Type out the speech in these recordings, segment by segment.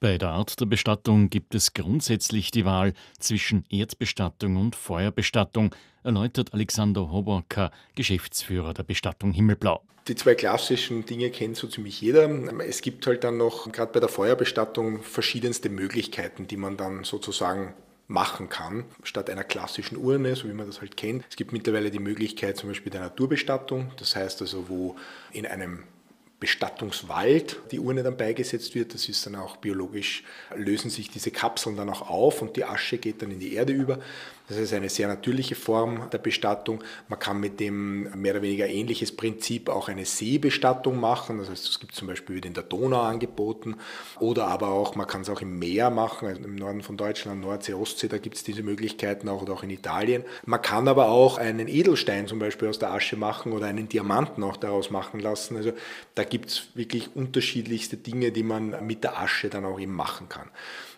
Bei der Art der Bestattung gibt es grundsätzlich die Wahl zwischen Erdbestattung und Feuerbestattung, erläutert Alexander Hoborka, Geschäftsführer der Bestattung Himmelblau. Die zwei klassischen Dinge kennt so ziemlich jeder. Es gibt halt dann noch, gerade bei der Feuerbestattung, verschiedenste Möglichkeiten, die man dann sozusagen machen kann, statt einer klassischen Urne, so wie man das halt kennt. Es gibt mittlerweile die Möglichkeit zum Beispiel der Naturbestattung, das heißt also, wo in einem Bestattungswald die Urne dann beigesetzt wird. Das ist dann auch biologisch, lösen sich diese Kapseln dann auch auf und die Asche geht dann in die Erde über. Das ist eine sehr natürliche Form der Bestattung. Man kann mit dem mehr oder weniger ähnliches Prinzip auch eine Seebestattung machen. Das heißt, es gibt zum Beispiel in der Donau angeboten. Oder aber auch, man kann es auch im Meer machen, also im Norden von Deutschland, Nordsee, Ostsee, da gibt es diese Möglichkeiten auch oder auch in Italien. Man kann aber auch einen Edelstein zum Beispiel aus der Asche machen oder einen Diamanten auch daraus machen lassen. Also da gibt es wirklich unterschiedlichste Dinge, die man mit der Asche dann auch eben machen kann.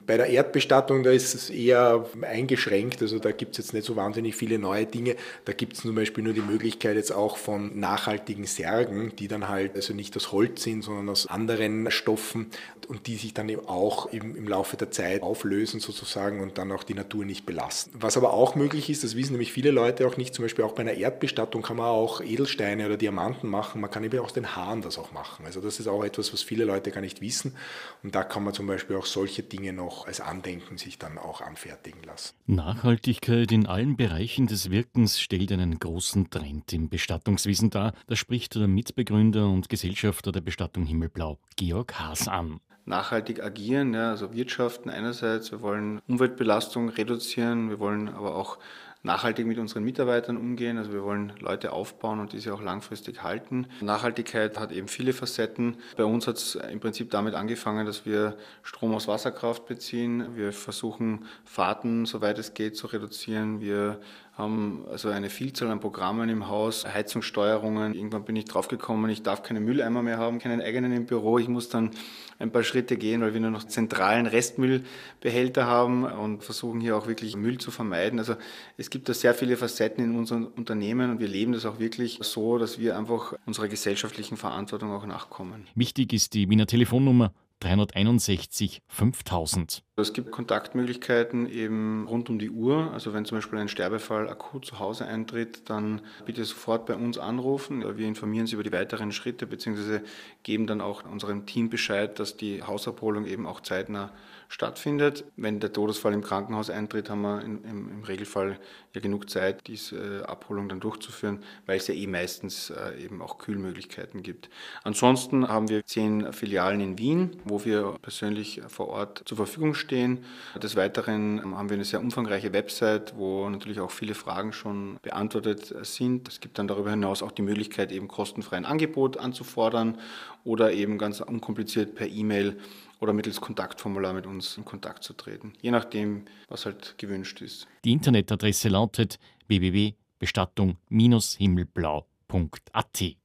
Bei der Erdbestattung, da ist es eher eingeschränkt, also da gibt es jetzt nicht so wahnsinnig viele neue Dinge. Da gibt es zum Beispiel nur die Möglichkeit jetzt auch von nachhaltigen Särgen, die dann halt also nicht aus Holz sind, sondern aus anderen Stoffen und die sich dann eben auch im, im Laufe der Zeit auflösen sozusagen und dann auch die Natur nicht belasten. Was aber auch möglich ist, das wissen nämlich viele Leute auch nicht, zum Beispiel auch bei einer Erdbestattung kann man auch Edelsteine oder Diamanten machen, man kann eben auch den Haaren das auch machen. Also das ist auch etwas, was viele Leute gar nicht wissen. Und da kann man zum Beispiel auch solche Dinge noch als Andenken sich dann auch anfertigen lassen. Nachhaltigkeit in allen Bereichen des Wirkens stellt einen großen Trend im Bestattungswesen dar. Da spricht der Mitbegründer und Gesellschafter der Bestattung Himmelblau, Georg Haas, an. Nachhaltig agieren, ja, also wirtschaften einerseits, wir wollen Umweltbelastung reduzieren, wir wollen aber auch nachhaltig mit unseren Mitarbeitern umgehen. Also wir wollen Leute aufbauen und diese auch langfristig halten. Nachhaltigkeit hat eben viele Facetten. Bei uns hat es im Prinzip damit angefangen, dass wir Strom aus Wasserkraft beziehen. Wir versuchen Fahrten, soweit es geht, zu reduzieren. Wir haben also eine Vielzahl an Programmen im Haus, Heizungssteuerungen. Irgendwann bin ich draufgekommen, ich darf keine Mülleimer mehr haben, keinen eigenen im Büro. Ich muss dann ein paar Schritte gehen, weil wir nur noch zentralen Restmüllbehälter haben und versuchen hier auch wirklich Müll zu vermeiden. Also es gibt da sehr viele Facetten in unserem Unternehmen und wir leben das auch wirklich so, dass wir einfach unserer gesellschaftlichen Verantwortung auch nachkommen. Wichtig ist die Wiener Telefonnummer 361 5000. Es gibt Kontaktmöglichkeiten eben rund um die Uhr. Also wenn zum Beispiel ein Sterbefall akut zu Hause eintritt, dann bitte sofort bei uns anrufen. Wir informieren Sie über die weiteren Schritte bzw. geben dann auch unserem Team Bescheid, dass die Hausabholung eben auch zeitnah stattfindet. Wenn der Todesfall im Krankenhaus eintritt, haben wir im, im, Regelfall ja genug Zeit, diese Abholung dann durchzuführen, weil es ja eh meistens äh, eben auch Kühlmöglichkeiten gibt. Ansonsten haben wir zehn Filialen in Wien, wo wir persönlich vor Ort zur Verfügung stehen. Des Weiteren haben wir eine sehr umfangreiche Website, wo natürlich auch viele Fragen schon beantwortet sind. Es gibt dann darüber hinaus auch die Möglichkeit, eben kostenfrei ein Angebot anzufordern oder eben ganz unkompliziert per E-Mail oder mittels Kontaktformular mit uns in Kontakt zu treten, je nachdem, was halt gewünscht ist. Die Internetadresse lautet www.bestattung-himmelblau.at.